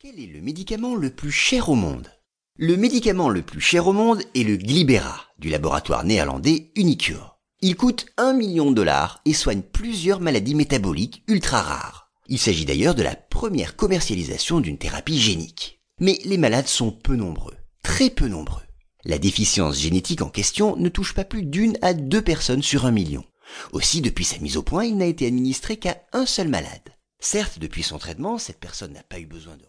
Quel est le médicament le plus cher au monde? Le médicament le plus cher au monde est le Glibera du laboratoire néerlandais Unicure. Il coûte 1 million de dollars et soigne plusieurs maladies métaboliques ultra rares. Il s'agit d'ailleurs de la première commercialisation d'une thérapie génique. Mais les malades sont peu nombreux, très peu nombreux. La déficience génétique en question ne touche pas plus d'une à deux personnes sur un million. Aussi, depuis sa mise au point, il n'a été administré qu'à un seul malade. Certes, depuis son traitement, cette personne n'a pas eu besoin de